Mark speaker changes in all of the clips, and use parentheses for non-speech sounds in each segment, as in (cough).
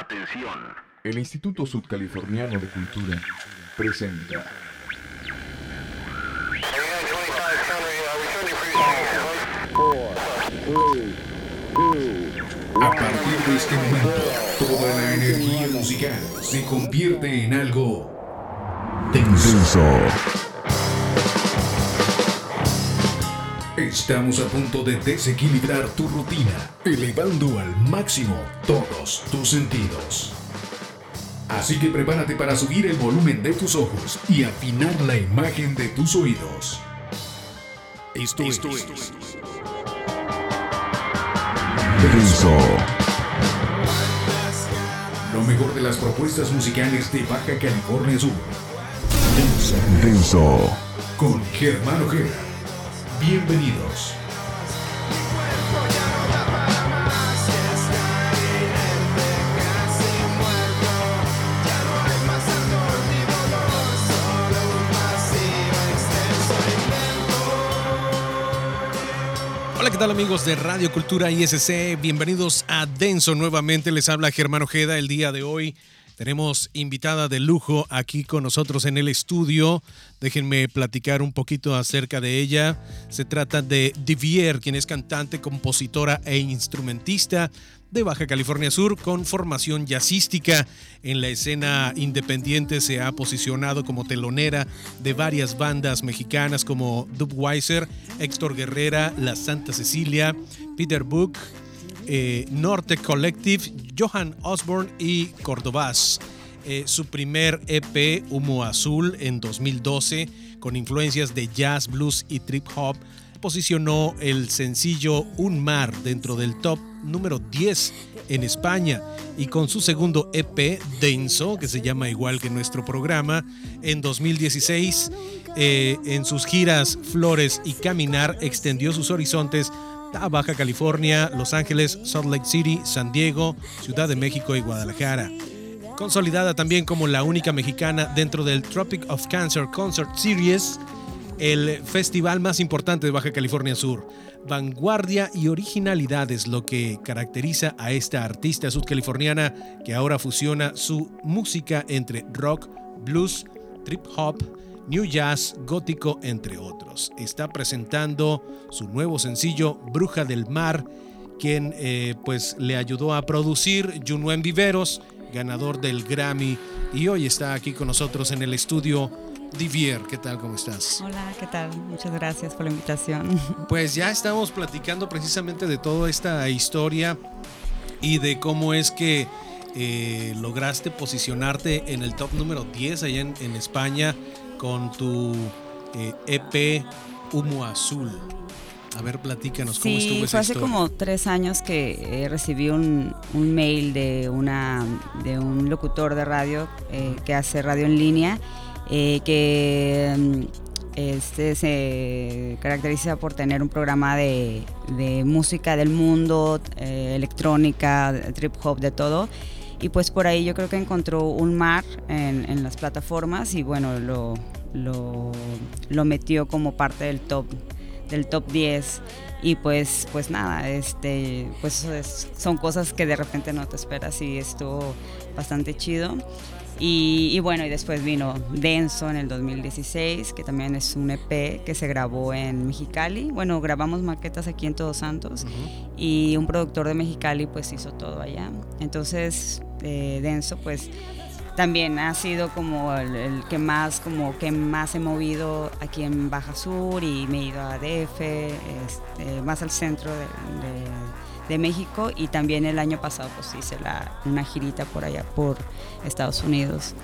Speaker 1: Atención.
Speaker 2: El Instituto Sudcaliforniano de Cultura presenta. A partir de este momento, toda la energía musical se convierte en algo tenso. Estamos a punto de desequilibrar tu rutina, elevando al máximo todos tus sentidos. Así que prepárate para subir el volumen de tus ojos y afinar la imagen de tus oídos. Esto, es. Denso. Lo mejor de las propuestas musicales de Baja California Sur. Denso. Denso. Con Germán Ojeda. Bienvenidos.
Speaker 3: Hola, ¿qué tal amigos de Radio Cultura ISC? Bienvenidos a Denso nuevamente. Les habla Germán Ojeda el día de hoy. Tenemos invitada de lujo aquí con nosotros en el estudio. Déjenme platicar un poquito acerca de ella. Se trata de Divier, quien es cantante, compositora e instrumentista de Baja California Sur con formación jazzística. En la escena independiente se ha posicionado como telonera de varias bandas mexicanas como Dubweiser, Héctor Guerrera, La Santa Cecilia, Peter Book, eh, Norte Collective, Johan Osborne y Cordobás. Eh, su primer EP, Humo Azul, en 2012, con influencias de jazz, blues y trip hop, posicionó el sencillo Un Mar dentro del top número 10 en España y con su segundo EP, Denso, que se llama igual que nuestro programa, en 2016, eh, en sus giras Flores y Caminar, extendió sus horizontes Baja California, Los Ángeles, Salt Lake City, San Diego, Ciudad de México y Guadalajara. Consolidada también como la única mexicana dentro del Tropic of Cancer Concert Series, el festival más importante de Baja California Sur. Vanguardia y originalidad es lo que caracteriza a esta artista sudcaliforniana que ahora fusiona su música entre rock, blues, trip hop, new jazz, gótico, entre otros. Está presentando su nuevo sencillo Bruja del Mar, quien eh, pues le ayudó a producir Junuen Viveros, ganador del Grammy, y hoy está aquí con nosotros en el estudio Divier, ¿qué tal? ¿Cómo estás?
Speaker 4: Hola, ¿qué tal? Muchas gracias por la invitación. (laughs)
Speaker 3: Pues ya estamos platicando precisamente de toda esta historia y de cómo es que eh, lograste posicionarte en el top número 10 allá en, en España con tu eh, EP Humo Azul. A ver, platícanos cómo estuvo esa
Speaker 4: fue hace
Speaker 3: historia?
Speaker 4: como tres años que eh, recibí un, un mail de, una, de un locutor de radio eh, que hace radio en línea, eh, que mm, este se caracteriza por tener un programa de, de música del mundo, electrónica, trip hop, de todo. Y pues por ahí yo creo que encontró un mar en, en las plataformas y bueno, lo, lo, lo metió como parte del top del top 10 y pues pues nada este pues es- son cosas que de repente no te esperas y estuvo bastante chido. Y, y bueno y después vino Denso en el 2016 que también es un EP que se grabó en Mexicali. Bueno grabamos maquetas aquí en Todos Santos
Speaker 3: Ujú.
Speaker 4: y un productor de Mexicali pues hizo todo allá. Entonces eh, Denso pues también ha sido como el, el que más como que más he movido aquí en Baja Sur y me he ido a DF este, más al centro de, de- de México y también el año pasado pues hice la, una girita por allá por Estados Unidos.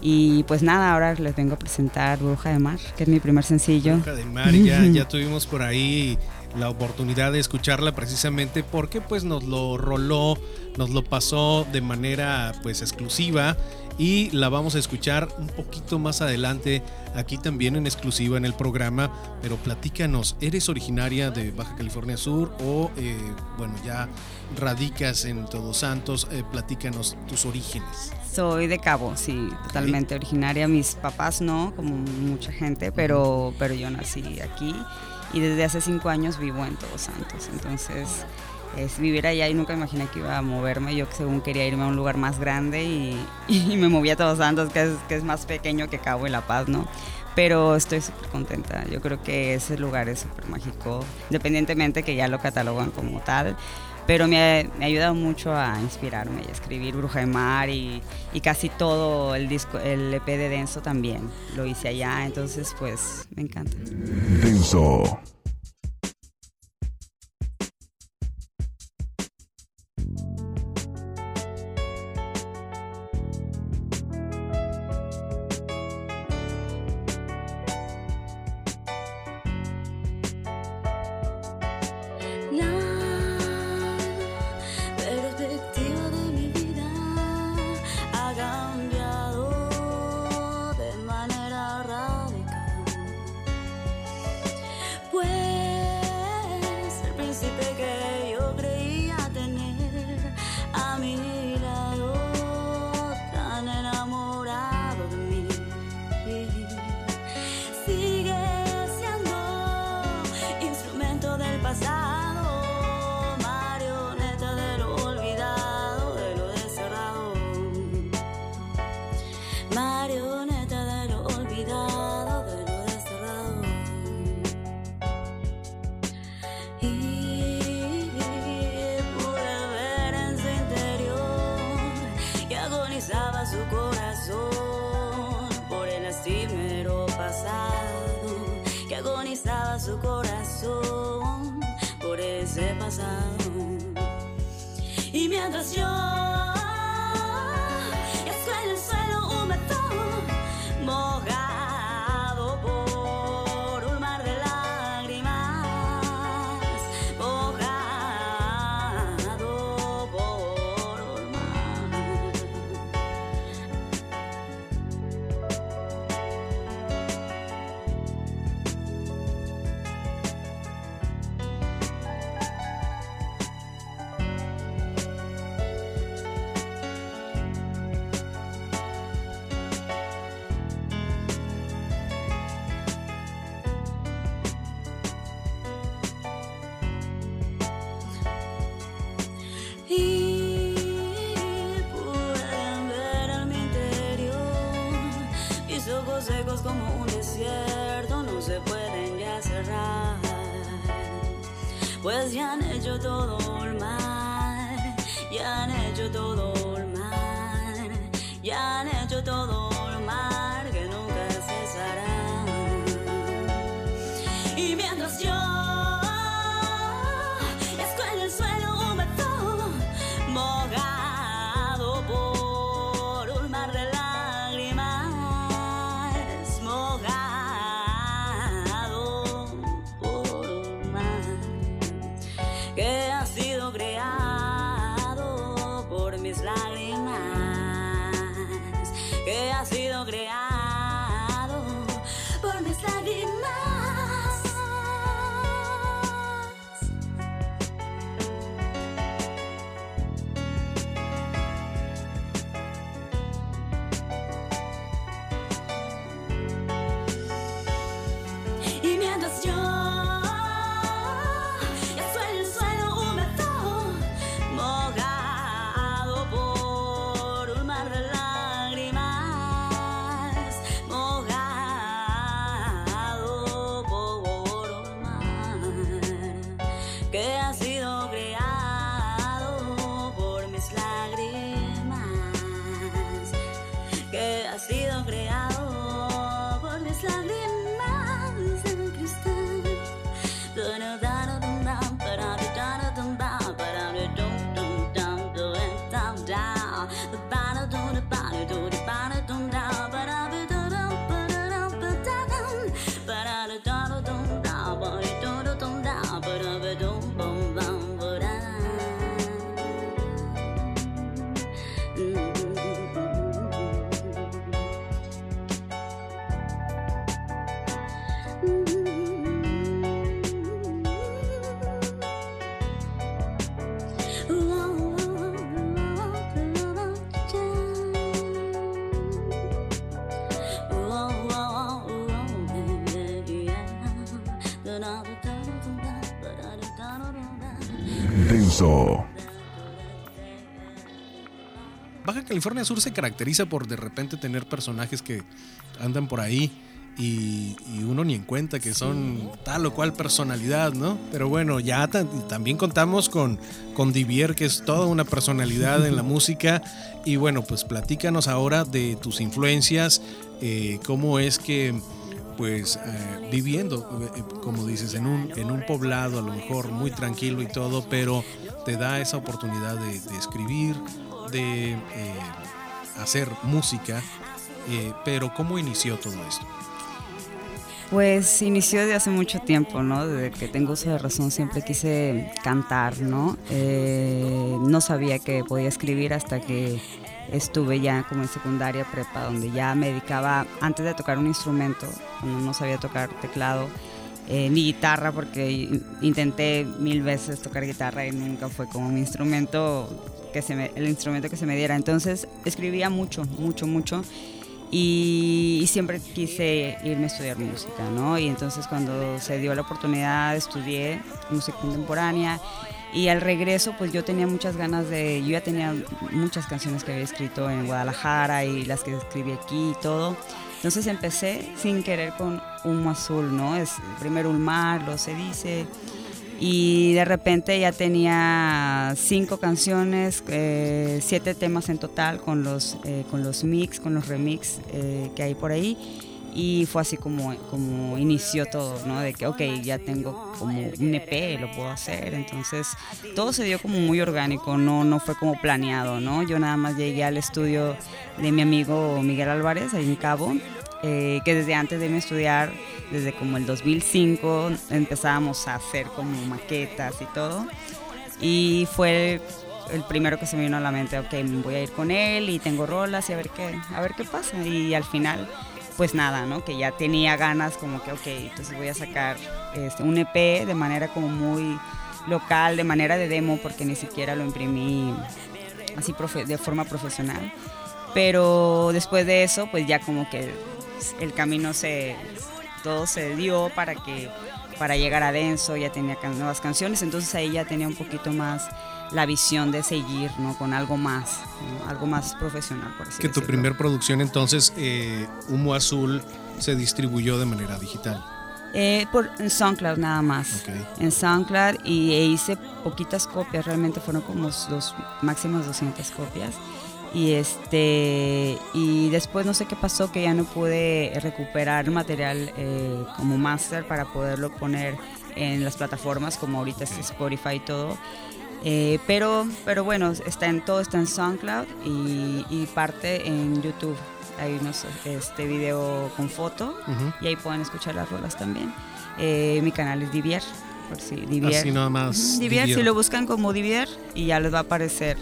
Speaker 4: Y pues nada ahora les vengo a presentar Bruja de Mar que es mi primer sencillo.
Speaker 3: Bruja del Mar, ya, ya (laughs) tuvimos por ahí la oportunidad de escucharla precisamente porque pues nos lo roló, nos lo pasó de manera pues exclusiva y la vamos a escuchar un poquito más adelante aquí también en exclusiva en el programa, pero platícanos, ¿eres originaria de Baja California Sur o eh, bueno ya radicas en Todos Santos? Eh, platícanos tus orígenes.
Speaker 4: Soy de Cabo, sí, totalmente originaria. Mis papás no, como mucha gente, pero, pero yo nací aquí y desde hace cinco años vivo en Todos Santos. Entonces, es vivir allá y nunca imaginé que iba a moverme. Yo según quería irme a un lugar más grande y, (laughs) y me movía a Todos Santos, que es, que es más pequeño que Cabo y La Paz, ¿no? Pero estoy súper contenta. Yo creo que ese lugar es súper mágico, independientemente que ya lo catalogan como tal. Pero me ha, ayudado mucho a inspirarme y a escribir Bruja de Mar y, y, casi todo el disco, el EP de Denso también lo hice allá. Entonces, pues me encanta.
Speaker 1: Denso.
Speaker 5: Como un desierto, no se pueden ya cerrar, pues ya han hecho todo el mal, ya han hecho todo
Speaker 3: California Sur se caracteriza por de repente tener personajes que andan por ahí y, y uno ni en cuenta que son tal o cual personalidad, ¿no? Pero bueno, ya ta- también contamos con, con Divier, que es toda una personalidad en la (laughs) música. Y bueno, pues platícanos ahora de tus influencias, eh, cómo es que pues eh, viviendo, eh, como dices, en un, en un poblado a lo mejor muy tranquilo y todo, pero te da esa oportunidad de, de escribir, de eh, hacer música, eh, pero ¿cómo inició todo esto?
Speaker 4: Pues inició desde hace mucho tiempo, ¿no? Desde que tengo uso de razón siempre quise cantar, ¿no? Eh, no sabía que podía escribir hasta que estuve ya como en secundaria prepa, donde ya me dedicaba, antes de tocar un instrumento, cuando no sabía tocar teclado, ni guitarra, porque in- intenté mil veces tocar guitarra y nunca fue como mi instrumento, que se me- el instrumento que se me diera. Entonces escribía mucho, mucho, mucho y, y siempre quise irme a estudiar música, ¿no? Y entonces cuando se dio la oportunidad estudié música contemporánea y al regreso pues yo tenía muchas ganas de, yo ya tenía muchas canciones que había escrito en Guadalajara y las que escribí aquí y todo. Entonces empecé sin querer con Humo Azul, ¿no? Es primero un mar, lo se dice, y de repente ya tenía cinco canciones, eh, siete temas en total con los, eh, con los mix, con los remix eh, que hay por ahí. Y fue así como, como inició todo, ¿no? De que, ok, ya tengo como un EP, lo puedo hacer. Entonces, todo se dio como muy orgánico, no, no fue como planeado, ¿no? Yo nada más llegué al estudio de mi amigo Miguel Álvarez, ahí en Cabo, eh, que desde antes de estudiar, desde como el 2005, empezábamos a hacer como maquetas y todo. Y fue el, el primero que se me vino a la mente, ok, voy a ir con él y tengo rolas y a ver qué, a ver qué pasa. Y al final, pues nada, ¿no? Que ya tenía ganas como que, ok, entonces voy a sacar este, un EP de manera como muy local, de manera de demo, porque ni siquiera lo imprimí así profe- de forma profesional. Pero después de eso, pues ya como que el camino se, todo se dio para que para llegar a Denso ya tenía can- nuevas canciones, entonces ahí ya tenía un poquito más la visión de seguir, ¿no? Con algo más, ¿no? algo más profesional, por así
Speaker 3: Que tu primer producción entonces, eh, Humo Azul, se distribuyó de manera digital.
Speaker 4: Eh, por, en SoundCloud nada más. En SoundCloud y e hice poquitas copias, realmente fueron como dos, máximas 200 copias. Y este y después no sé qué pasó que ya no pude recuperar material eh, como master para poderlo poner en las plataformas como ahorita es Spotify y todo. Eh, pero, pero bueno, está en todo está en SoundCloud y, y parte en YouTube. Hay unos este video con foto y ahí pueden escuchar las rolas también. Eh, mi canal es Divier, por si Divier.
Speaker 3: Así nada más.
Speaker 4: Divier. si lo buscan como Divier y ya les va a aparecer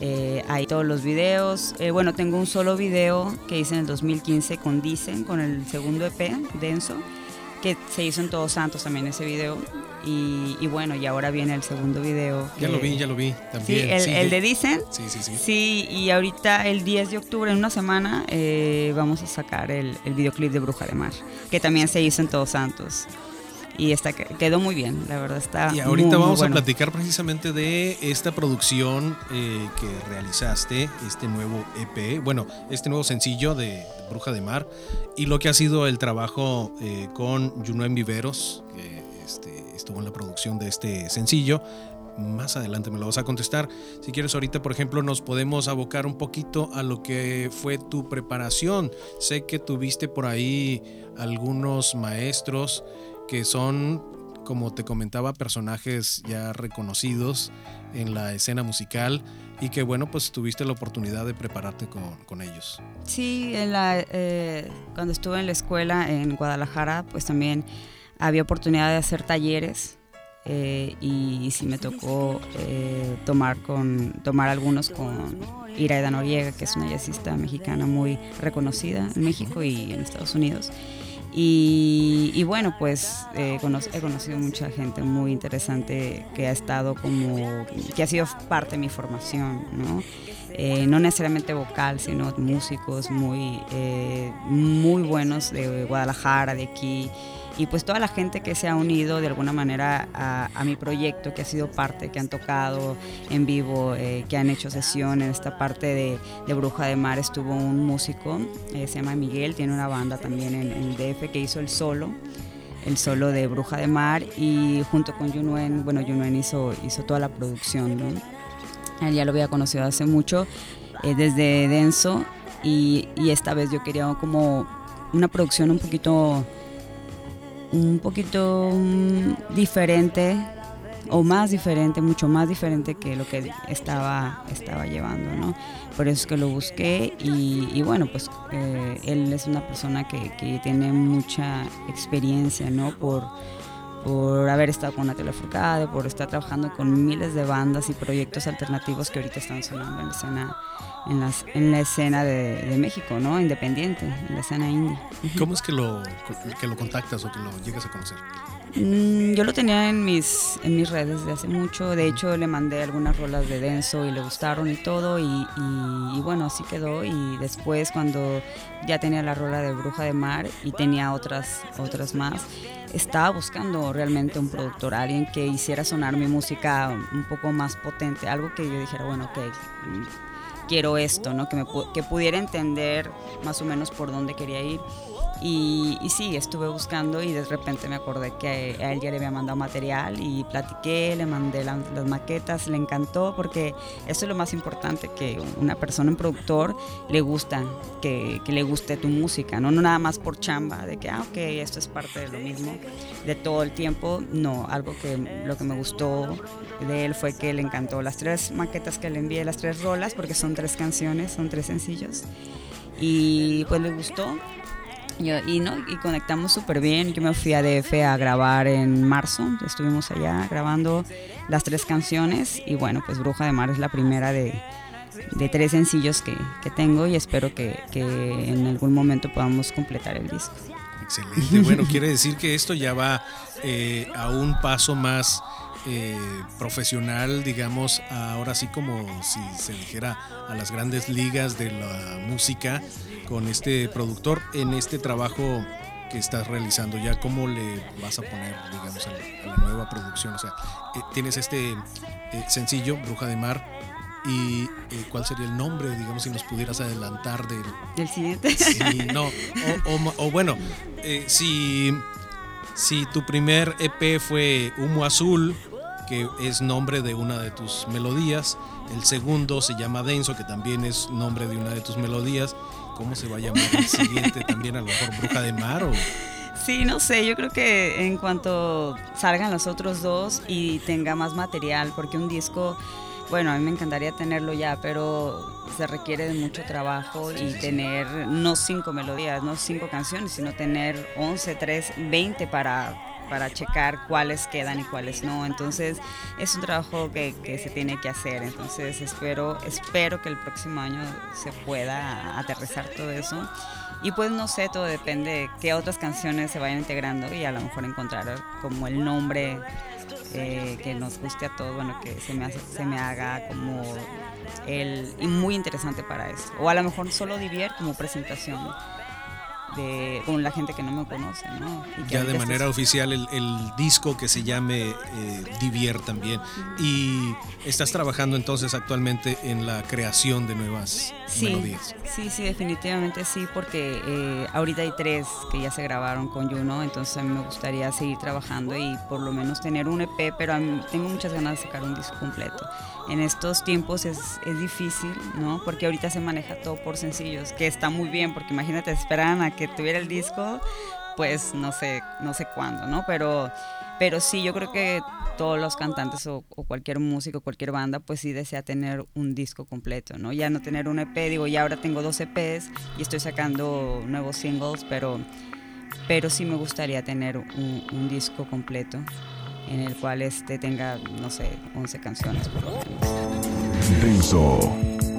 Speaker 4: eh, ahí todos los videos. Eh, bueno, tengo un solo video que hice en el 2015 con Dicen, con el segundo EP, Denso, que se hizo en Todos Santos también ese video. Y, y bueno, y ahora viene el segundo video.
Speaker 3: Ya
Speaker 4: que-
Speaker 3: lo vi, ya lo vi
Speaker 4: Sí,
Speaker 3: también.
Speaker 4: el,
Speaker 3: sí,
Speaker 4: el de Dicen.
Speaker 3: Sí, sí, sí.
Speaker 4: Sí, y ahorita el 10 de octubre, en una semana, eh, vamos a sacar el, el videoclip de Bruja de Mar, que también se hizo en Todos Santos. Y está, quedó muy bien, la verdad está
Speaker 3: Y ahorita
Speaker 4: muy, muy
Speaker 3: vamos
Speaker 4: bueno.
Speaker 3: a platicar precisamente de esta producción eh, que realizaste, este nuevo EP, bueno, este nuevo sencillo de Bruja de Mar y lo que ha sido el trabajo eh, con Junuen Viveros, que este, estuvo en la producción de este sencillo. Más adelante me lo vas a contestar. Si quieres ahorita, por ejemplo, nos podemos abocar un poquito a lo que fue tu preparación. Sé que tuviste por ahí algunos maestros que son, como te comentaba, personajes ya reconocidos en la escena musical y que bueno, pues tuviste la oportunidad de prepararte con, con ellos.
Speaker 4: Sí, en la, eh, cuando estuve en la escuela en Guadalajara, pues también había oportunidad de hacer talleres eh, y, sí me tocó eh, tomar, con, tomar algunos con Iraida Noriega, que es una jazzista mexicana muy reconocida en México y en Estados Unidos. Y, y bueno, pues eh, he conocido mucha gente muy interesante que ha estado como, que ha sido parte de mi formación, ¿no? Eh, no necesariamente vocal, sino músicos muy, eh, muy buenos de Guadalajara, de aquí. Y pues toda la gente que se ha unido de alguna manera a, mi proyecto, que ha sido parte, que han tocado en vivo, eh, que han hecho sesión en esta parte de, Bruja de Mar, estuvo un músico, eh, se llama Miguel, tiene una banda también en, DF que hizo el solo el solo de Bruja de Mar y junto con Junuen, bueno, Junuen hizo, hizo toda la producción, ¿no? Él ya lo había conocido hace mucho, eh, desde Denso, y, y, esta vez yo quería como una producción un poquito un poquito mm, diferente o más diferente, mucho más diferente que lo que estaba, estaba llevando, ¿no? Por eso es que lo busqué y, bueno, pues eh, él es una persona que, que, tiene mucha experiencia, ¿no? Por, por haber estado con Natalia Furcade, por estar trabajando con miles de bandas y proyectos alternativos que ahorita están sonando en la escena en, las, en la escena de, México, ¿no? Independiente, en la escena indie.
Speaker 3: ¿Cómo es que lo, que lo contactas o que lo llegas a conocer?
Speaker 4: Mm, yo lo tenía en mis, en mis redes desde hace mucho. De hecho, le mandé algunas rolas de Denso y le gustaron y todo. Y, y, bueno, así quedó. Y después, cuando ya tenía la rola de Bruja de Mar y tenía otras, otras más, estaba buscando realmente un productor, alguien que hiciera sonar mi música un poco más potente. Algo que yo dijera, bueno, ok quiero esto, ¿no? Que, me, que pudiera entender más o menos por dónde quería ir. Y, sí, estuve buscando y de repente me acordé que a él ya le había mandado material y platiqué, le mandé las maquetas, le encantó porque eso es lo más importante, que una persona, un productor, le gusta, que, le guste tu música, ¿no? no nada más por chamba, de que, ah, ok, esto es parte de lo mismo, de todo el tiempo, no, algo que lo que me gustó de él fue que le encantó las tres maquetas que le envié, las tres rolas, porque son tres canciones, son tres sencillos, y pues le gustó y, ¿no? y conectamos súper bien. Yo me fui a DF a grabar en marzo, estuvimos allá grabando las tres canciones y bueno, pues Bruja de Mar es la primera de, de tres sencillos que, que, tengo y espero que, que, en algún momento podamos completar el disco.
Speaker 3: Excelente, bueno, quiere decir que esto ya va eh, a un paso más eh, profesional, digamos, ahora sí como si se dijera a las grandes ligas de la música con este productor en este trabajo que estás realizando? ¿Ya cómo le vas a poner, digamos, a la, nueva producción? O sea, eh, tienes este eh, sencillo, Bruja de Mar, y eh, cuál sería el nombre, digamos, si nos pudieras adelantar del,
Speaker 4: del siguiente.
Speaker 3: Sí, no, o, bueno, si, si tu primer EP fue Humo Azul, que es nombre de una de tus melodías, el segundo se llama Denso, que también es nombre de una de tus melodías, ¿Cómo se va a llamar el siguiente también? A lo mejor Bruja de Mar o...
Speaker 4: Sí, no sé, yo creo que en cuanto salgan los otros dos y tenga más material, porque un disco, bueno, a mí me encantaría tenerlo ya, pero se requiere de mucho trabajo y tener no cinco melodías, no cinco canciones, sino tener 11, 3, 20 para para checar cuáles quedan y cuáles no. Entonces es un trabajo que, que, se tiene que hacer. Entonces espero, espero que el próximo año se pueda aterrizar todo eso. Y pues no sé, todo depende de qué otras canciones se vayan integrando y a lo mejor encontrar como el nombre eh, que nos guste a todos, bueno, que se me, se me haga como el, y muy interesante para eso. O a lo mejor solo Divier como presentación con la gente que no me conoce. ¿no?
Speaker 3: ya de manera oficial el, disco que se llame eh, Divier también. Y estás trabajando entonces actualmente en la creación de nuevas
Speaker 4: sí,
Speaker 3: melodías.
Speaker 4: Sí, sí, definitivamente sí, porque eh, ahorita hay tres que ya se grabaron con Juno, entonces a mí me gustaría seguir trabajando y por lo menos tener un EP, pero tengo muchas ganas de sacar un disco completo en estos tiempos es, es, difícil, ¿no? Porque ahorita se maneja todo por sencillos, que está muy bien, porque imagínate, esperan a que tuviera el disco, pues no sé, no sé cuándo, ¿no? Pero, pero sí, yo creo que todos los cantantes o, cualquier músico, cualquier banda, pues sí desea tener un disco completo, ¿no? Ya no tener un EP, digo, ya ahora tengo dos EPs y estoy sacando nuevos singles, pero, pero sí me gustaría tener un, un disco completo en el cual este tenga, no sé, 11 canciones por lo menos.
Speaker 1: No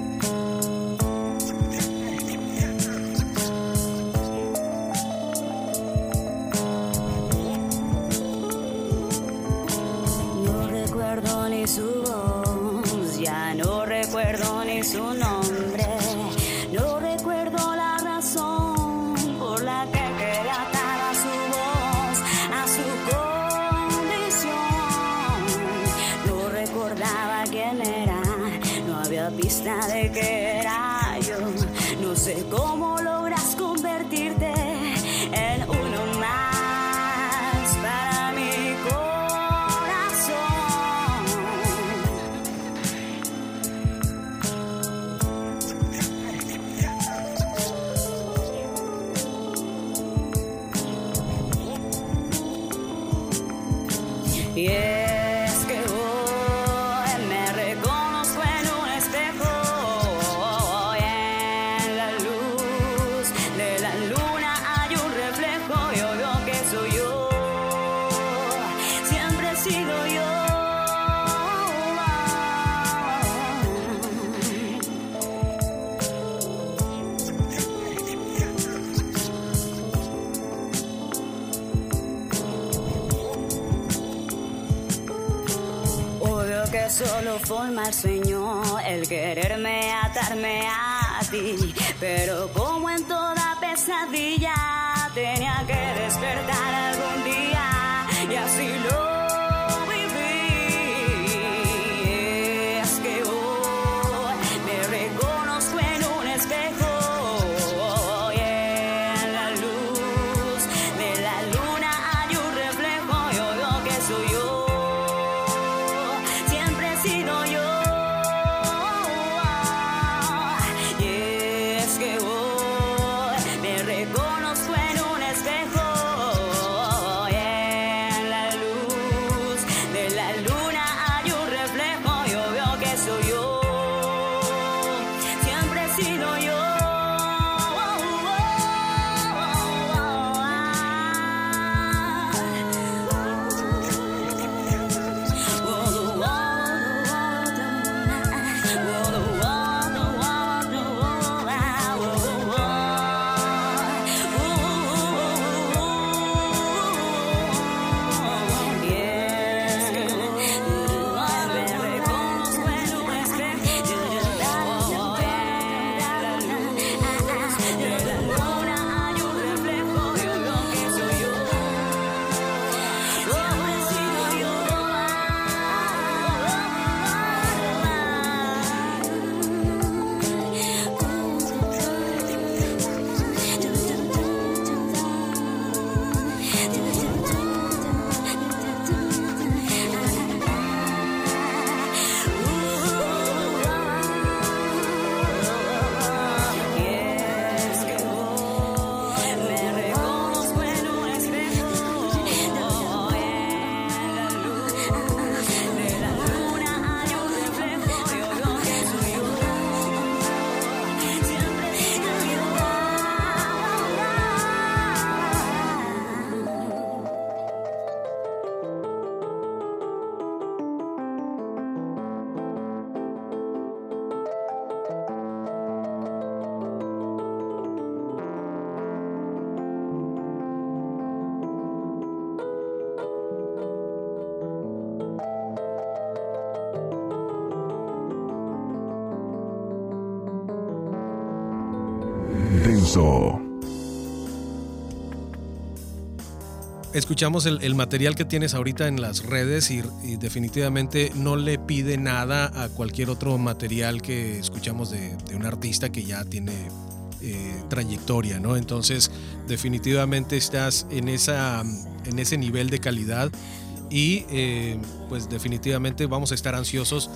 Speaker 1: forma el sueño el quererme atarme a ti. Pero como en toda pesadilla tenía que despertar algún día y así lo
Speaker 3: Escuchamos el, material que tienes ahorita en las redes y, definitivamente no le pide nada a cualquier otro material que escuchamos de, de un artista que ya tiene eh, trayectoria, ¿no? Entonces definitivamente estás en, esa, en ese nivel de calidad y eh, pues definitivamente vamos a estar ansiosos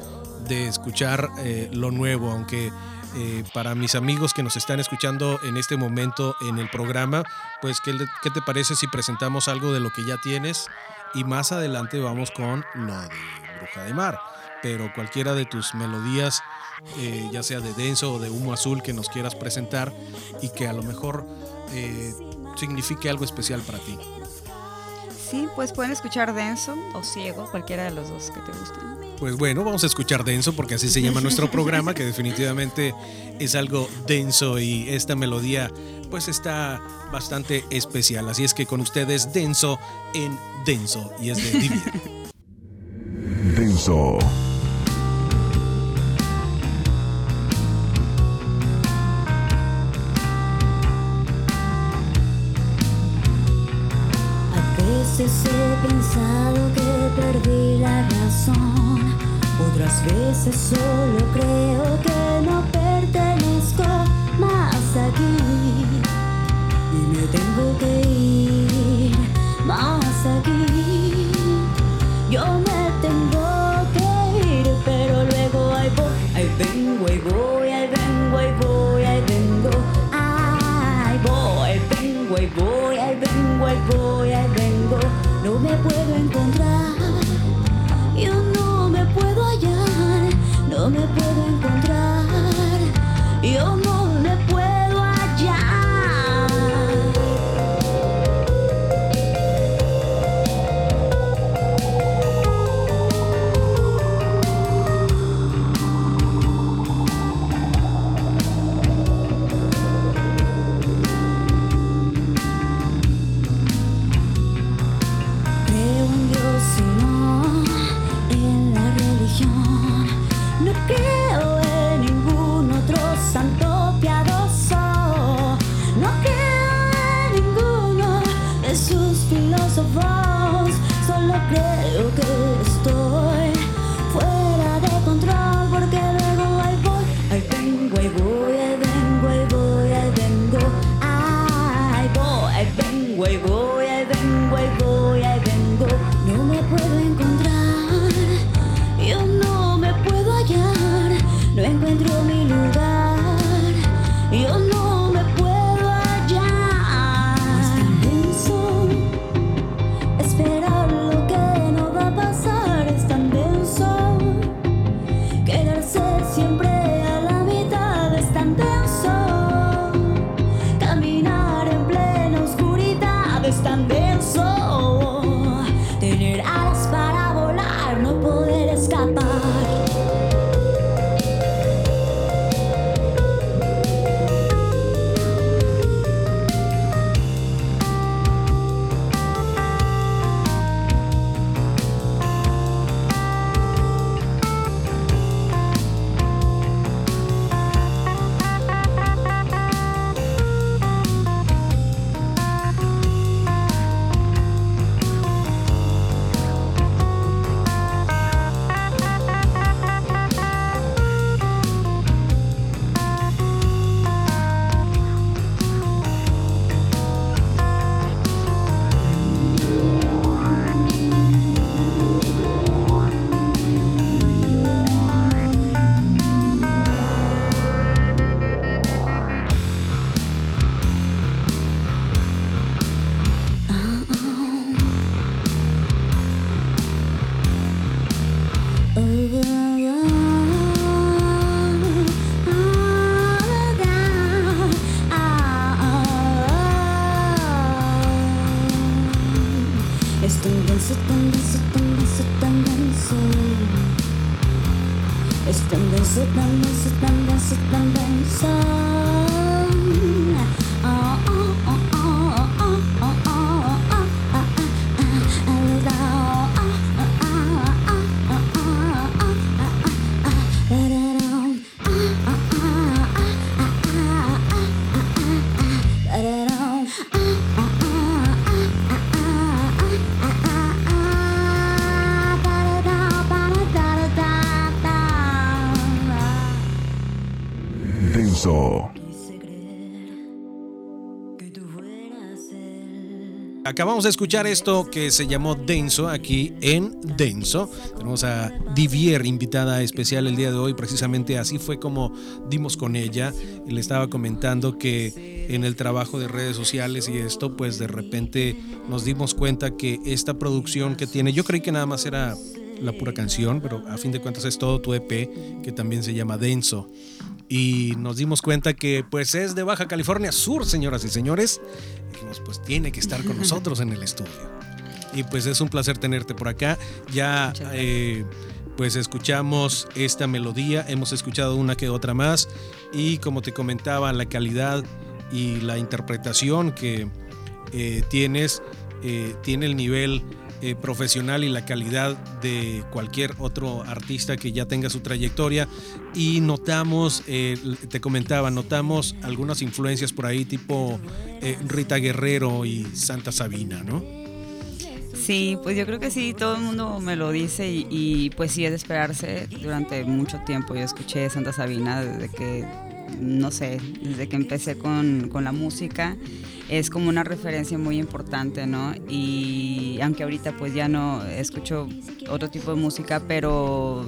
Speaker 3: de escuchar eh, lo nuevo, aunque eh, para mis amigos que nos están escuchando en este momento en el programa, pues ¿qué, qué te parece si presentamos algo de lo que ya tienes y más adelante vamos con lo de Bruja de Mar? Pero cualquiera de tus melodías, eh, ya sea de denso o de humo azul que nos quieras presentar y que a lo mejor eh, signifique algo especial para ti.
Speaker 4: Sí, pues pueden escuchar Denso o Ciego, cualquiera de los dos que te gusten.
Speaker 3: Pues bueno, vamos a escuchar denso porque así se llama nuestro programa, que definitivamente es algo denso y esta melodía pues está bastante especial. Así es que con ustedes denso en denso y es de Divier. (laughs)
Speaker 2: Denso.
Speaker 1: A veces he pensado que perdí la razón, otras veces solo creo que no pertenezco más aquí y me tengo que ir más aquí. sit and
Speaker 2: then
Speaker 3: Acabamos de escuchar esto que se llamó Denso aquí en Denso. Tenemos a Divier invitada especial el día de hoy. Precisamente así fue como dimos con ella. Le estaba comentando que en el trabajo de redes sociales y esto, pues de repente nos dimos cuenta que esta producción que tiene, yo creí que nada más era la pura canción, pero a fin de cuentas es todo tu EP que también se llama Denso. Y nos dimos cuenta que pues es de Baja California Sur, señoras y señores. Dijimos, pues tiene que estar con (laughs) nosotros en el estudio. Y pues es un placer tenerte por acá. Ya eh, pues escuchamos esta melodía, hemos escuchado una que otra más. Y como te comentaba, la calidad y la interpretación que eh, tienes eh, tiene el nivel eh, profesional y la calidad de cualquier otro artista que ya tenga su trayectoria y notamos, eh, te comentaba, notamos algunas influencias por ahí tipo eh, Rita Guerrero y Santa Sabina, ¿no?
Speaker 4: Sí, pues yo creo que sí, todo el mundo me lo dice y, pues sí es de esperarse. Durante mucho tiempo yo escuché Santa Sabina desde que, no sé, desde que empecé con, con la música. Es como una referencia muy importante, ¿no? Y aunque ahorita pues ya no escucho otro tipo de música, pero,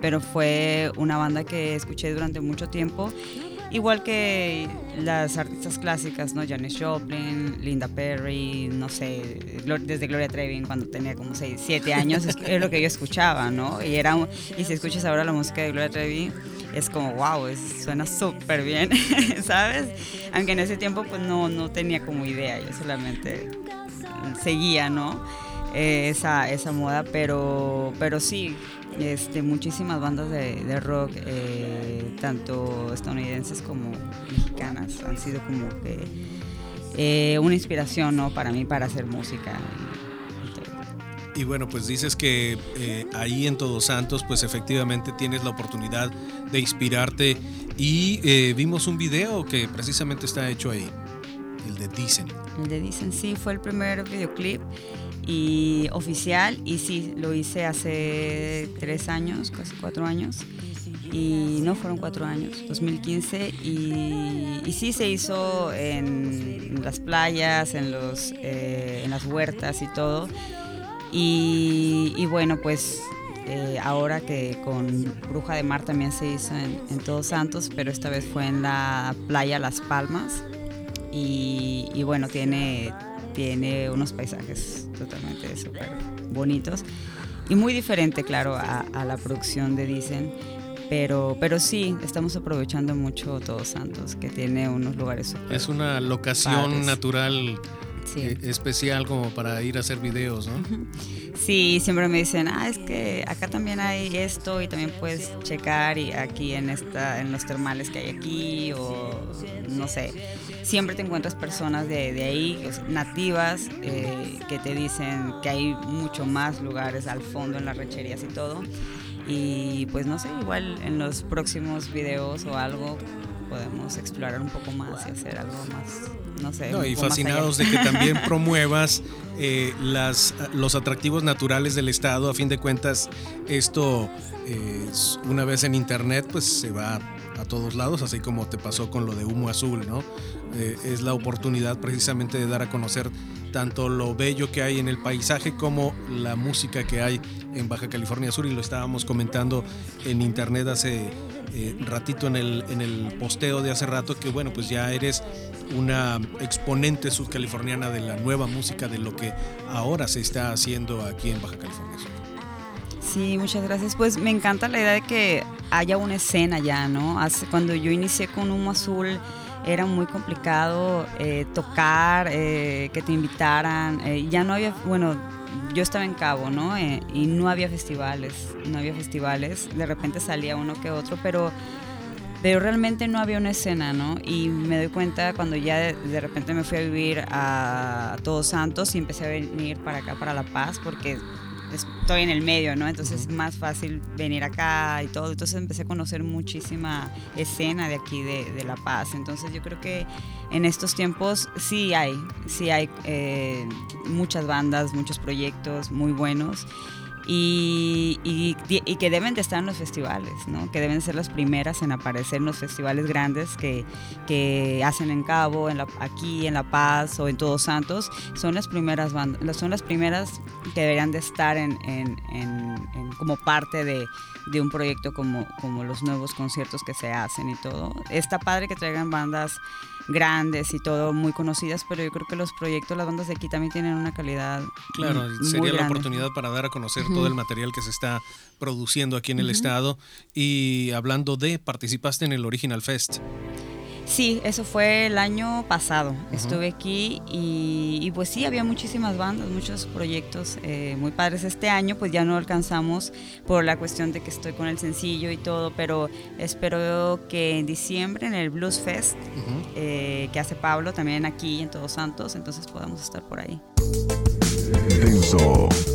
Speaker 4: pero fue una banda que escuché durante mucho tiempo. Igual que las artistas clásicas, ¿no? Janis Joplin, Linda Perry, no sé, desde Gloria Trevi cuando tenía como 6, 7 años, es, lo que yo escuchaba, ¿no? Y, era, y si escuchas ahora la música de Gloria Trevi, es como, wow, es- suena súper bien, (laughs) ¿sabes? Aunque en ese tiempo pues no, no tenía como idea, yo solamente seguía, ¿no? Eh, esa, esa moda, pero, pero sí, este, muchísimas bandas de, rock, eh, tanto estadounidenses como mexicanas, han sido como que eh, una inspiración ¿no? para mí para hacer música. Y-
Speaker 3: bueno, pues dices que eh, ahí en Todos Santos, pues efectivamente tienes la oportunidad de inspirarte y eh, vimos un video que precisamente está hecho ahí, el de Dicen.
Speaker 4: El de Dicen sí fue el primer videoclip y oficial y sí, lo hice hace tres años, casi cuatro años. Y no fueron cuatro años, 2015. Y, y sí se hizo en las playas, en, los, eh, en las huertas y todo. Y, y bueno, pues eh, ahora que con Bruja de Mar también se hizo en, en Todos Santos, pero esta vez fue en la playa Las Palmas. Y, y bueno, tiene, tiene unos paisajes totalmente súper bonitos. Y muy diferente, claro, a, a la producción de Dicen. Pero, pero sí, estamos aprovechando mucho Todos Santos, que tiene unos lugares súper
Speaker 3: Es una locación
Speaker 4: Padres.
Speaker 3: natural
Speaker 4: sí.
Speaker 3: eh, especial como para ir a hacer videos, ¿no?
Speaker 4: Sí, siempre me dicen, ah, es que acá también hay esto y también puedes checar y aquí en esta, en los termales que hay aquí o no sé. Siempre te encuentras personas de, de ahí, nativas, eh, que te dicen que hay mucho más lugares al fondo en las recherías y todo. Y pues no sé, igual en los próximos videos o algo podemos explorar un poco más y hacer algo más, no sé.
Speaker 3: No, y fascinados de que también (laughs) promuevas eh, las, los atractivos naturales del estado. A fin de cuentas, esto eh, una vez en internet, pues se va a todos lados, así como te pasó con lo de humo azul, ¿no? Eh, es la oportunidad precisamente de dar a conocer tanto lo bello que hay en el paisaje como la música que hay en Baja California Sur y lo estábamos comentando en internet hace eh, ratito en el, en el posteo de hace rato que bueno pues ya eres una exponente sudcaliforniana de la nueva música de lo que ahora se está haciendo aquí en Baja California Sur.
Speaker 4: Sí, muchas gracias. Pues me encanta la idea de que haya una escena ya, ¿no? Hace, cuando yo inicié con Humo Azul era muy complicado eh, tocar, eh, que te invitaran. eh, ya no había, bueno, yo estaba en Cabo, ¿no? Y no había festivales, no había festivales. De repente salía uno que otro, pero pero realmente no había una escena, ¿no? Y me doy cuenta cuando ya de, repente me fui a vivir a Todos Santos y empecé a venir para acá, para La Paz, porque estoy en el medio, ¿no? Entonces es más fácil venir acá y todo. Entonces empecé a conocer muchísima escena de aquí, de, La Paz. Entonces yo creo que en estos tiempos sí hay, sí hay eh, muchas bandas, muchos proyectos muy buenos y, y, que deben de estar en los festivales, ¿no? que deben ser las primeras en aparecer en los festivales grandes que, que hacen en Cabo, en la, aquí en La Paz o en Todos Santos, son las primeras bandas, son las primeras que deberían de estar en, en, en, como parte de, de, un proyecto como, como los nuevos conciertos que se hacen y todo. Está padre que traigan bandas grandes y todo muy conocidas, pero yo creo que los proyectos, las bandas de aquí también tienen una calidad.
Speaker 3: Claro, sería la oportunidad para dar a conocer todo el material que se está produciendo aquí en el estado. Y hablando de, participaste en el Original Fest.
Speaker 4: Sí, eso fue el año pasado. Estuve aquí y, pues sí, había muchísimas bandas, muchos proyectos eh, muy padres. Este año pues ya no alcanzamos por la cuestión de que estoy con el sencillo y todo, pero espero que en diciembre en el Blues Fest eh, que hace Pablo también aquí en Todos Santos, entonces podamos estar por ahí.
Speaker 1: encantada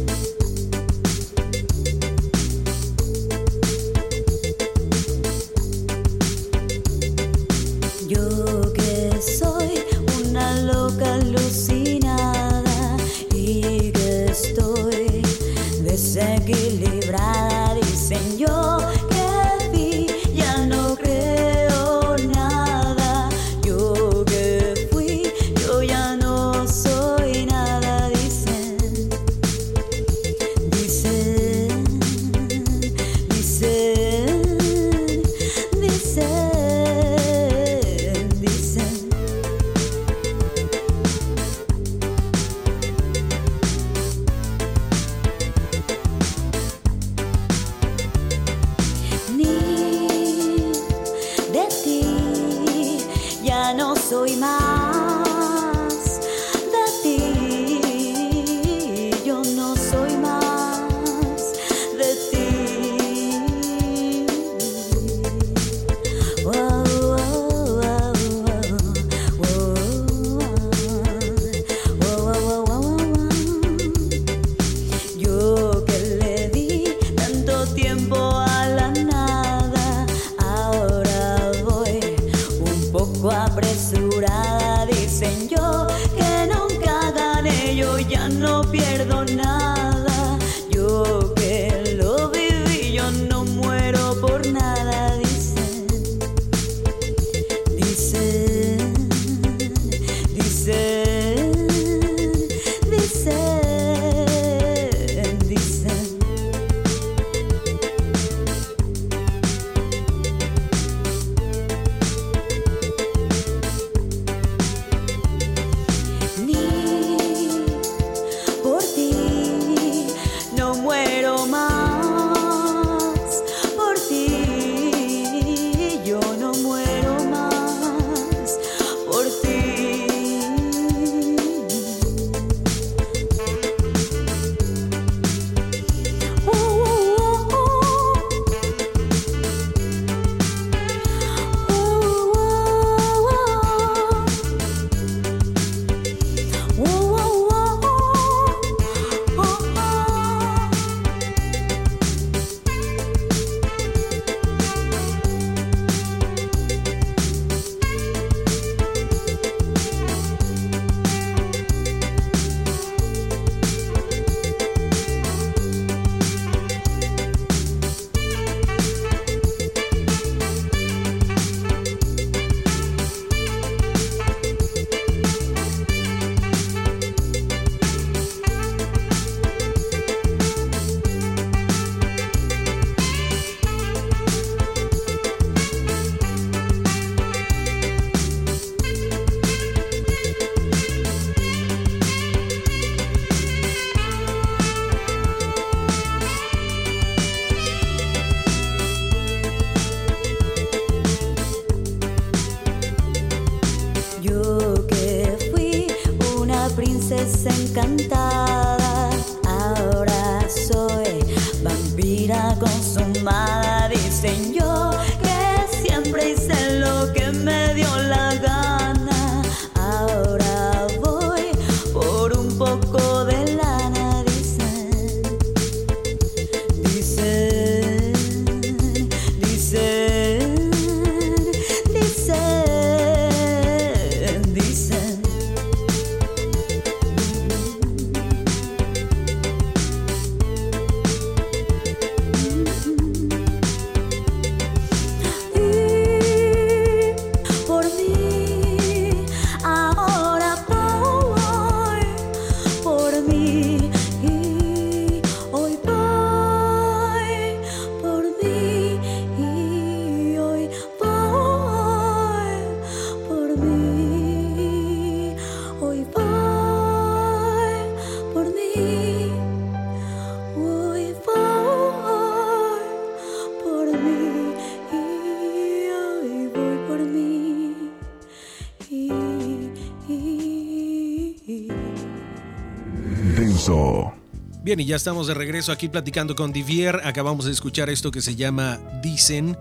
Speaker 3: Bien, y ya estamos de regreso aquí platicando con Divier. Acabamos de escuchar esto que se llama Dicen.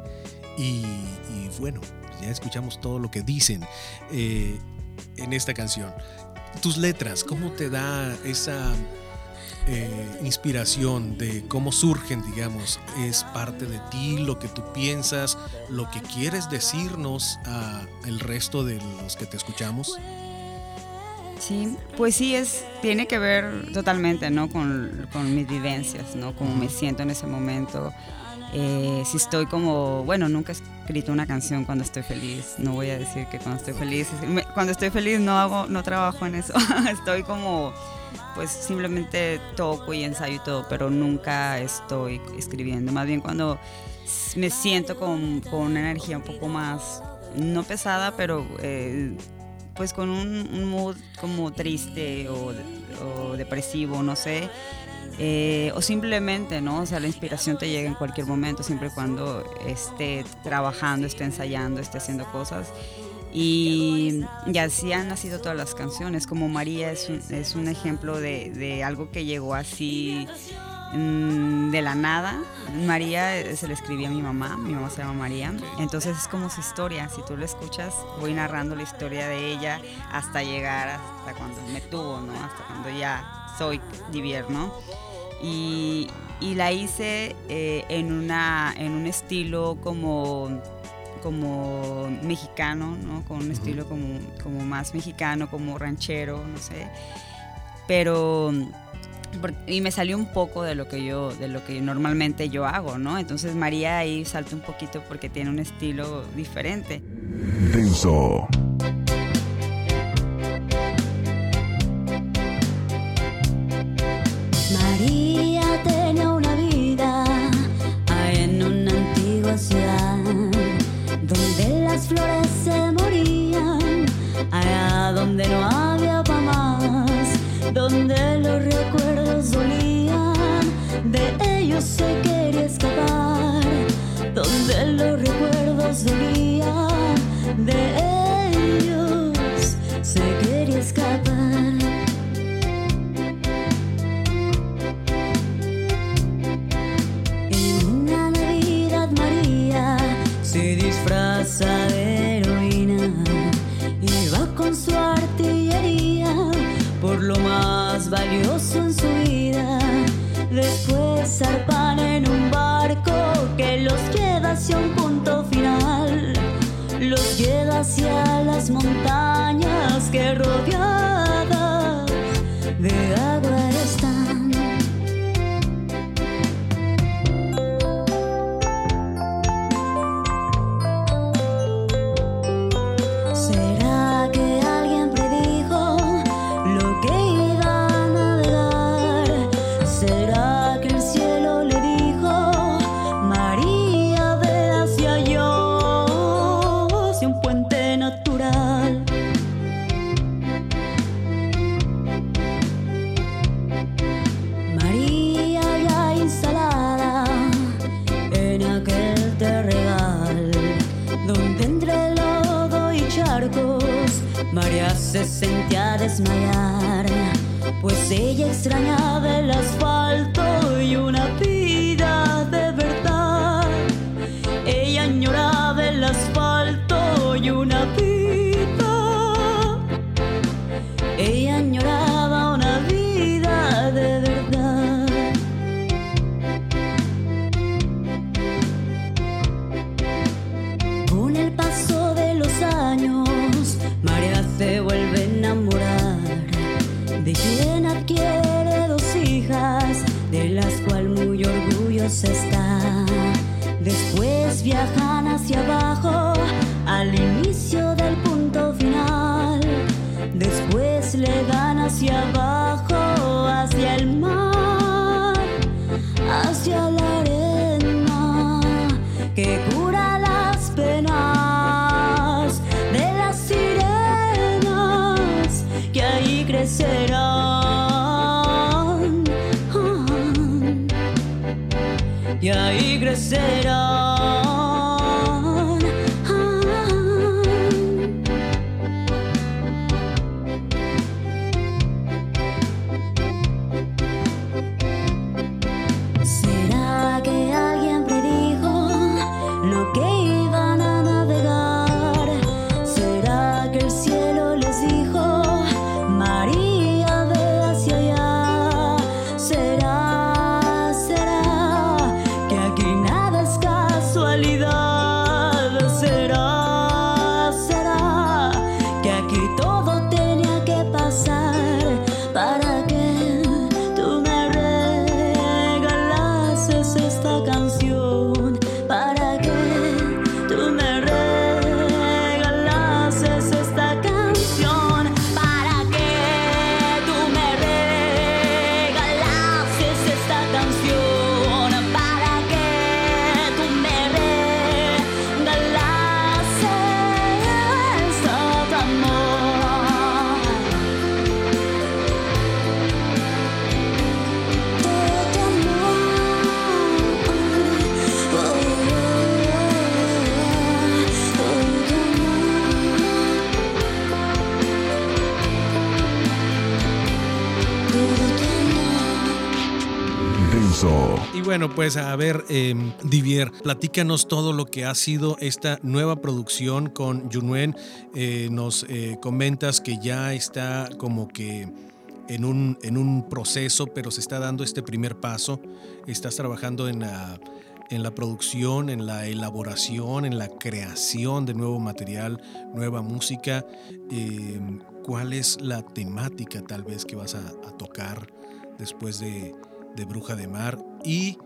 Speaker 3: Y, bueno, ya escuchamos todo lo que dicen eh, en esta canción. Tus letras, ¿cómo te da esa eh, inspiración de cómo surgen, digamos? ¿Es parte de ti lo que tú piensas, lo que quieres decirnos a el resto de los que te escuchamos?
Speaker 4: Sí, pues sí, es, tiene que ver totalmente, ¿no? Con, con mis vivencias, ¿no? Cómo me siento en ese momento. Eh, si estoy como, bueno, nunca he escrito una canción cuando estoy feliz. No voy a decir que cuando estoy feliz, cuando estoy feliz no hago, no trabajo en eso. (laughs) estoy como, pues simplemente toco y ensayo y todo, pero nunca estoy escribiendo. Más bien cuando me siento con, con una energía un poco más, no pesada, pero eh, pues con un, mood como triste o, depresivo, no sé. Eh, o simplemente, ¿no? O sea, la inspiración te llega en cualquier momento, siempre y cuando esté trabajando, esté ensayando, esté haciendo cosas. Y, así han nacido todas las canciones, como María es un, es un ejemplo de, algo que llegó así de la nada. María eh, se le escribía a mi mamá, mi mamá se llama María. Entonces es como su historia, si tú lo escuchas, voy narrando la historia de ella hasta llegar hasta cuando me tuvo, ¿no? Hasta cuando ya soy divierno. Y, y la hice eh, en, una, en un estilo como como mexicano, ¿no? Con un estilo como, como más mexicano, como ranchero, no sé. Pero y me salió un poco de lo que yo de lo que normalmente yo hago no entonces María ahí salta un poquito porque tiene un estilo diferente Denso.
Speaker 1: Desmayar, pues ella extrañaba el
Speaker 3: pues a ver, eh, Divier, platícanos todo lo que ha sido esta nueva producción con Junuen. Eh, nos eh, comentas que ya está como que en un, en un proceso, pero se está dando este primer paso. Estás trabajando en la, en la producción, en la elaboración, en la creación de nuevo material, nueva música. Eh, ¿Cuál es la temática tal vez que vas a, a tocar después de, de Bruja de Mar? Y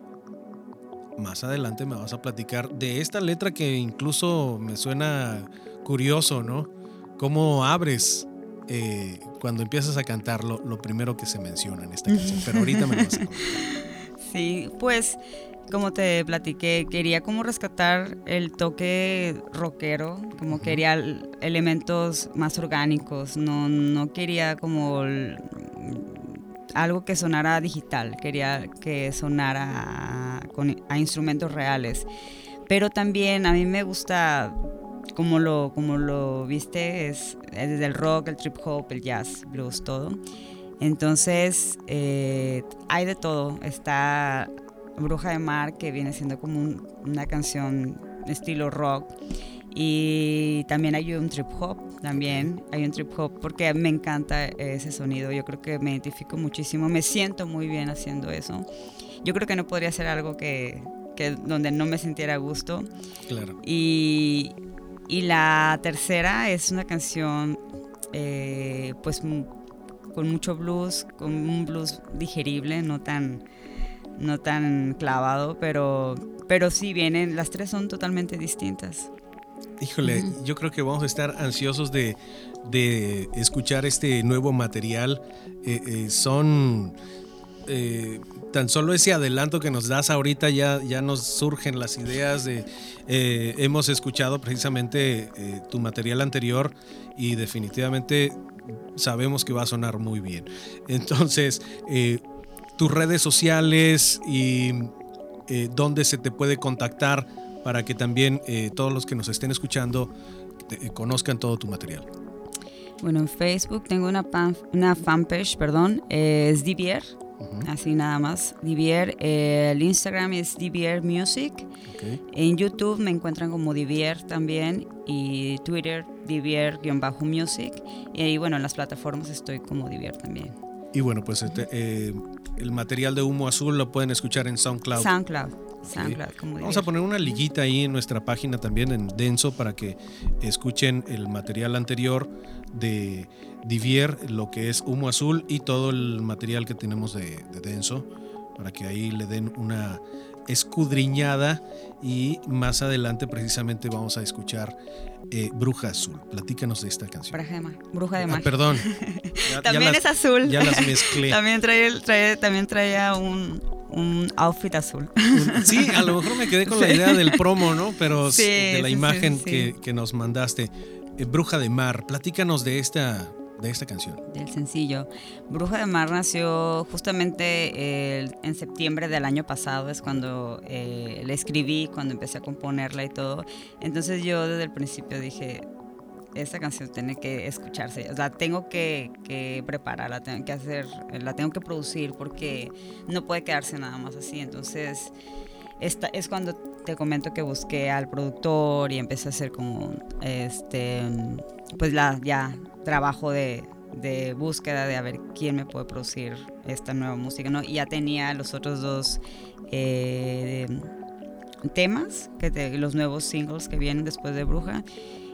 Speaker 3: más adelante me vas a platicar de esta letra que incluso me suena curioso, ¿no? ¿Cómo abres eh, cuando empiezas a cantar lo, primero que se menciona en esta canción? Pero ahorita me lo vas a contar. (laughs)
Speaker 4: Sí, pues como te platiqué, quería como rescatar el toque rockero, como quería elementos más orgánicos, no, no quería como algo que sonara digital, quería que sonara a, a instrumentos reales. Pero también a mí me gusta, como lo, como lo viste, es, es desde el rock, el trip hop, el jazz, blues, todo. Entonces, eh, hay de todo. Está Bruja de Mar, que viene siendo como un- una canción estilo rock. Y también hay un trip hop, también hay un trip hop, porque me encanta ese sonido. Yo creo que me identifico muchísimo, me siento muy bien haciendo eso. Yo creo que no podría ser algo que, que donde no me sintiera a gusto.
Speaker 3: Claro.
Speaker 4: Y, y la tercera es una canción, eh, pues, con mucho blues, con un blues digerible, no tan, no tan clavado, pero, pero sí vienen, las tres son totalmente distintas.
Speaker 3: Híjole, yo creo que vamos a estar ansiosos de, de escuchar este nuevo material. Eh, eh, son eh, tan solo ese adelanto que nos das ahorita ya, ya nos surgen las ideas de eh, hemos escuchado precisamente eh, tu material anterior y definitivamente sabemos que va a sonar muy bien. Entonces, tus redes sociales y dónde se te puede contactar para que también eh, todos los que nos estén escuchando te- eh, conozcan todo tu material.
Speaker 4: Bueno, en Facebook tengo una, pan- una fanpage, perdón, eh, es Divier, así nada más, Divier. eh, el Instagram es Divier Music.
Speaker 3: Ok.
Speaker 4: En YouTube me encuentran como Divier también y Twitter Divier-music. Y bueno, en las plataformas estoy como Divier también.
Speaker 3: Y bueno, pues este, eh, el material de Humo Azul lo pueden escuchar en SoundCloud.
Speaker 4: SoundCloud. SoundCloud como
Speaker 3: Vamos a poner una liguita ahí en nuestra página también en Denso para que escuchen el material anterior de Divier, lo que es Humo Azul y todo el material que tenemos de, de Denso, para que ahí le den una escudriñada y más adelante precisamente vamos a escuchar eh, Bruja Azul. Platícanos de esta canción.
Speaker 4: Bruja de mar. Bruja de
Speaker 3: Ah,
Speaker 4: mar.
Speaker 3: perdón. (laughs) Ya- ya
Speaker 4: También
Speaker 3: las-
Speaker 4: es azul.
Speaker 3: Ya las mezclé. (laughs)
Speaker 4: también, trae, trae- también traía un, un outfit azul.
Speaker 3: Sí, a lo mejor me quedé con la idea del promo, ¿no? Pero
Speaker 4: Sí,
Speaker 3: de la
Speaker 4: sí,
Speaker 3: imagen. Que, que nos mandaste. Eh, Bruja de Mar, platícanos de esta de esta canción?
Speaker 4: Del sencillo. Bruja de Mar nació justamente en septiembre del año pasado, es cuando eh, la escribí, cuando empecé a componerla y todo. Entonces yo desde el principio dije, esta canción tiene que escucharse, o sea, tengo que, que, prepararla, tengo que hacer, la tengo que producir porque no puede quedarse nada más así. Entonces, esta es cuando te comento que busqué al productor y empecé a hacer como, este, pues la, ya trabajo de, búsqueda de a ver quién me puede producir esta nueva música, ¿no? Y ya tenía los otros dos eh, temas, que los nuevos singles que vienen después de Bruja.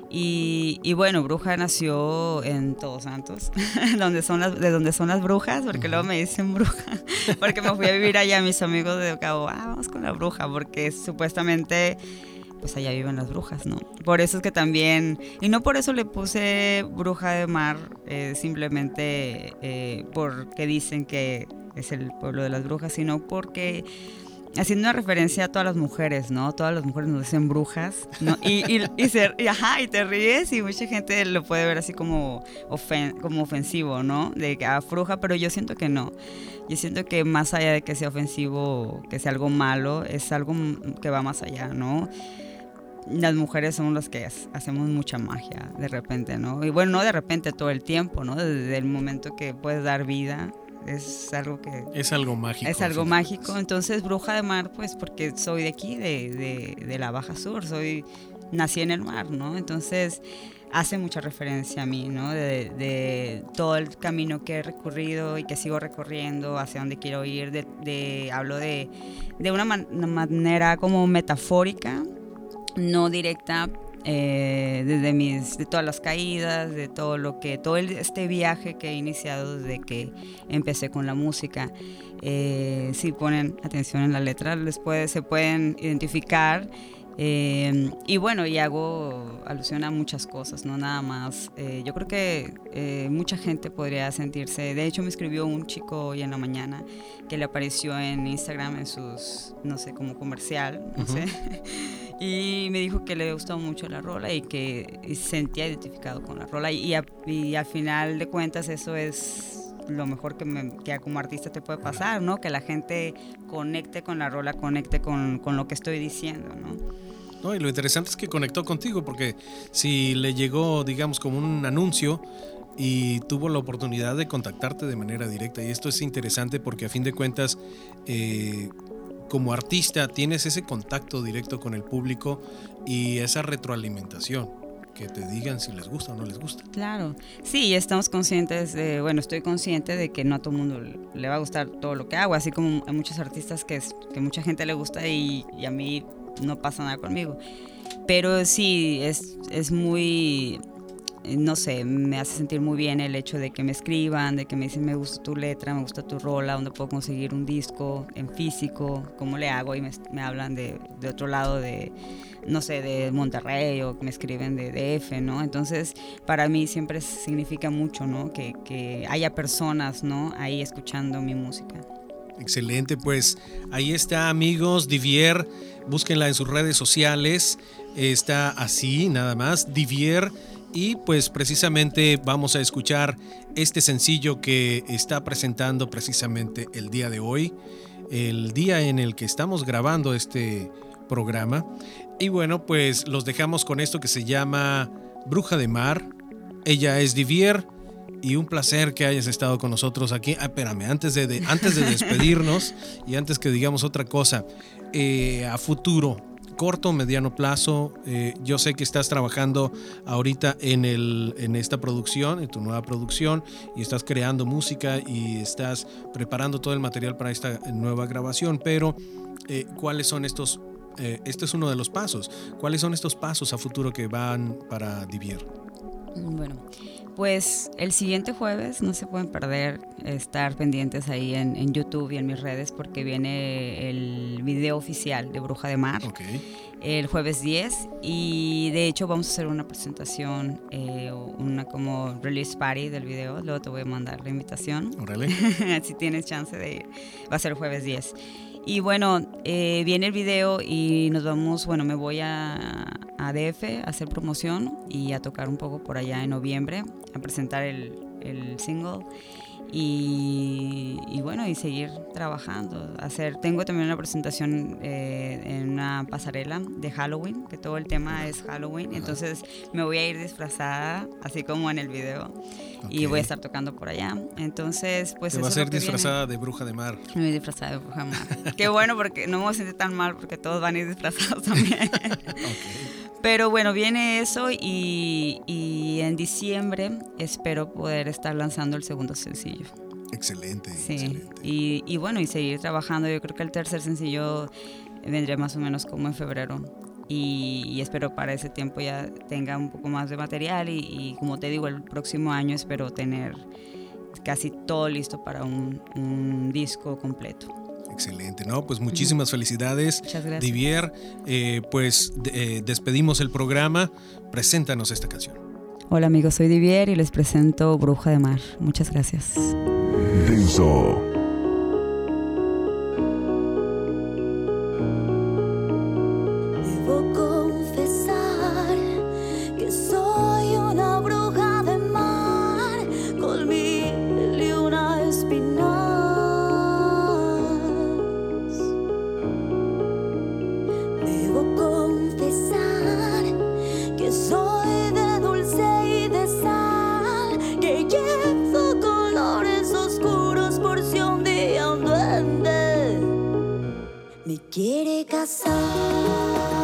Speaker 4: Y, bueno, Bruja nació en Todos Santos, (laughs) donde son las, de donde son las brujas, porque luego me dicen bruja, (laughs) porque me fui a vivir allá, mis amigos de Cabo, ah, vamos con la bruja, porque supuestamente pues allá viven las brujas, ¿no? Por eso es que también, y no por eso le puse bruja de mar, eh, simplemente eh, porque dicen que es el pueblo de las brujas, sino porque haciendo una referencia a todas las mujeres, ¿no? Todas las mujeres nos dicen brujas, ¿no? Y, y, y, ajá, y te ríes y mucha gente lo puede ver así como, como ofensivo, ¿no? De que a ah, bruja, pero yo siento que no. Yo siento que más allá de que sea ofensivo, que sea algo malo, es algo que va más allá, ¿no? Las mujeres somos las que hacemos mucha magia de repente, ¿no? Y bueno, no de repente, todo el tiempo, ¿no? Desde el momento que puedes dar vida es algo que...
Speaker 3: Es algo mágico.
Speaker 4: Es algo mágico. Entonces, Bruja de Mar, pues porque soy de aquí, de, de, la Baja Sur, soy, nací en el mar, ¿no? Entonces, hace mucha referencia a mí, ¿no? De, de, todo el camino que he recorrido y que sigo recorriendo, hacia donde quiero ir, de, hablo de, de una, una manera como metafórica, no directa, eh, desde mis, de todas las caídas, de todo lo que, todo este viaje que he iniciado desde que empecé con la música. Eh, si ponen atención en la letra, les puede, se pueden identificar. Eh, y bueno, y hago alusión a muchas cosas, no nada más. yo creo que mucha gente podría sentirse. De hecho, me escribió un chico hoy en la mañana que le apareció en Instagram en sus, no sé, como comercial, no sé. (laughs) Y me dijo que le gustó mucho la rola y que se sentía identificado con la rola. Y, al final de cuentas eso es lo mejor que, me, que como artista te puede pasar, ¿no? Que la gente conecte con la rola, conecte con, con lo que estoy diciendo, ¿no?
Speaker 3: No, y lo interesante es que conectó contigo, porque si le llegó, digamos, como un anuncio y tuvo la oportunidad de contactarte de manera directa, y esto es interesante porque a fin de cuentas, eh, como artista tienes ese contacto directo con el público y esa retroalimentación que te digan si les gusta o no les gusta.
Speaker 4: Claro, sí, estamos conscientes de, bueno, estoy consciente de que no a todo el mundo le va a gustar todo lo que hago, así como a muchos artistas que, que mucha gente le gusta y, y, a mí no pasa nada conmigo. Pero sí, es, es muy no sé, me hace sentir muy bien el hecho de que me escriban, de que me dicen me gusta tu letra, me gusta tu rola, donde puedo conseguir un disco en físico, cómo le hago y me, hablan de, otro lado de, no sé, de Monterrey o me escriben de DF, ¿no? Entonces, para mí siempre significa mucho, ¿no? Que, que haya personas, ¿no? Ahí escuchando mi música.
Speaker 3: Excelente, pues ahí está amigos, Divier, búsquenla en sus redes sociales, está así nada más, Divier y pues precisamente vamos a escuchar este sencillo que está presentando precisamente el día de hoy, el día en el que estamos grabando este programa. Y bueno, pues los dejamos con esto que se llama Bruja de Mar. Ella es Divier y un placer que hayas estado con nosotros aquí. Ah, espérame, antes de, antes de (laughs) despedirnos y antes que digamos otra cosa, eh, a futuro, corto, mediano plazo. Eh, yo sé que estás trabajando ahorita en, el, en esta producción, en tu nueva producción, y estás creando música y estás preparando todo el material para esta nueva grabación, pero eh, ¿cuáles son estos? Eh, este es uno de los pasos. ¿Cuáles son estos pasos a futuro que van para Divier?
Speaker 4: Bueno, pues el siguiente jueves no se pueden perder estar pendientes ahí en, YouTube y en mis redes porque viene el video oficial de Bruja de Mar el jueves 10 y de hecho vamos a hacer una presentación, eh, una como release party del video, luego te voy a mandar la invitación.
Speaker 3: Órale. (laughs)
Speaker 4: si tienes chance de ir, va a ser el jueves 10. Y bueno, eh, viene el video y nos vamos, bueno, me voy a, a DF a hacer promoción y a tocar un poco por allá en noviembre, a presentar el, el single. Y, bueno, y seguir trabajando. Hacer, tengo también una presentación eh, en una pasarela de Halloween, que todo el tema es Halloween. Entonces me voy a ir disfrazada, así como en el video. Y voy a estar tocando por allá. Entonces, pues...
Speaker 3: Te va a ser disfrazada de bruja de mar.
Speaker 4: Me voy disfrazada de bruja de mar. Qué bueno, porque no me voy a sentir tan mal, porque todos van a ir disfrazados también. (laughs) Pero bueno, viene eso y, y, en diciembre espero poder estar lanzando el segundo sencillo.
Speaker 3: Excelente.
Speaker 4: Sí. Y, y, bueno, y seguir trabajando. Yo creo que el tercer sencillo vendría más o menos como en febrero. Y, espero para ese tiempo ya tenga un poco más de material y, y, como te digo, el próximo año espero tener casi todo listo para un, un disco completo.
Speaker 3: Excelente, ¿no? Pues muchísimas felicidades.
Speaker 4: Muchas gracias.
Speaker 3: Divier, eh, pues eh, despedimos el programa. Preséntanos esta canción.
Speaker 4: Hola amigos, soy Divier y les presento Bruja de Mar. Muchas gracias.
Speaker 1: Denso.
Speaker 2: かがさ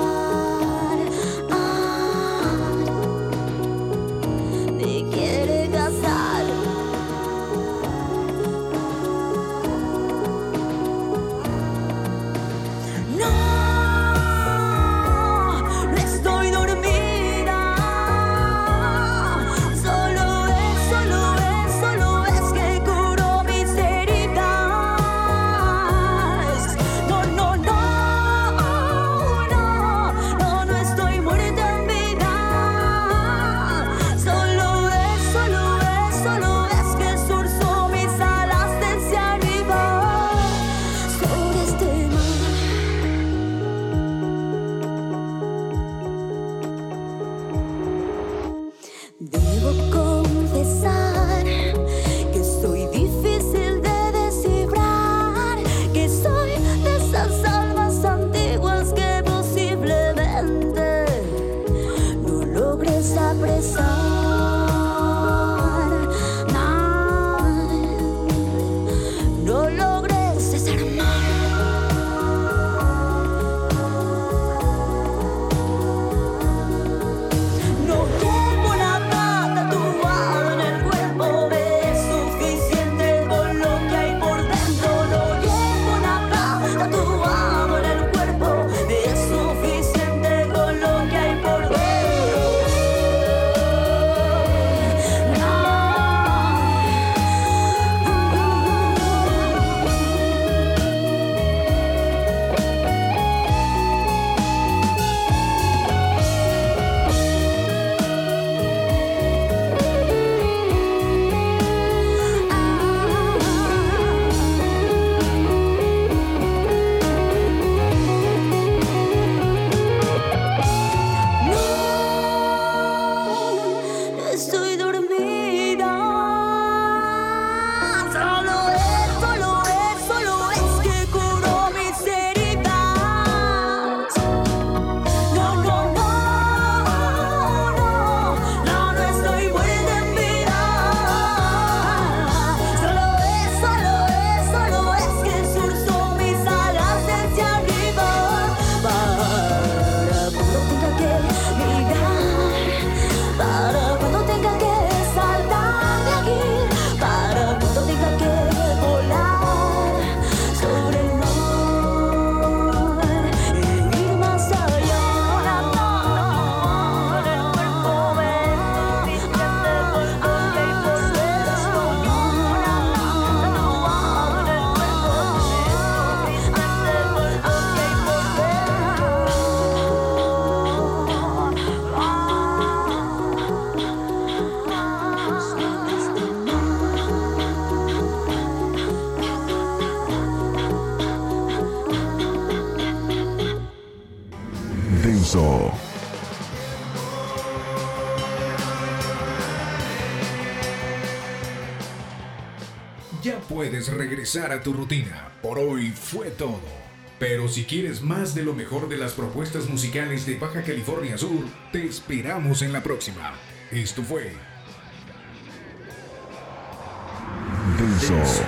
Speaker 2: regresar a tu rutina. Por hoy fue todo. Pero si quieres más de lo mejor de las propuestas musicales de Baja California Sur, te esperamos en la próxima. Esto fue Denso.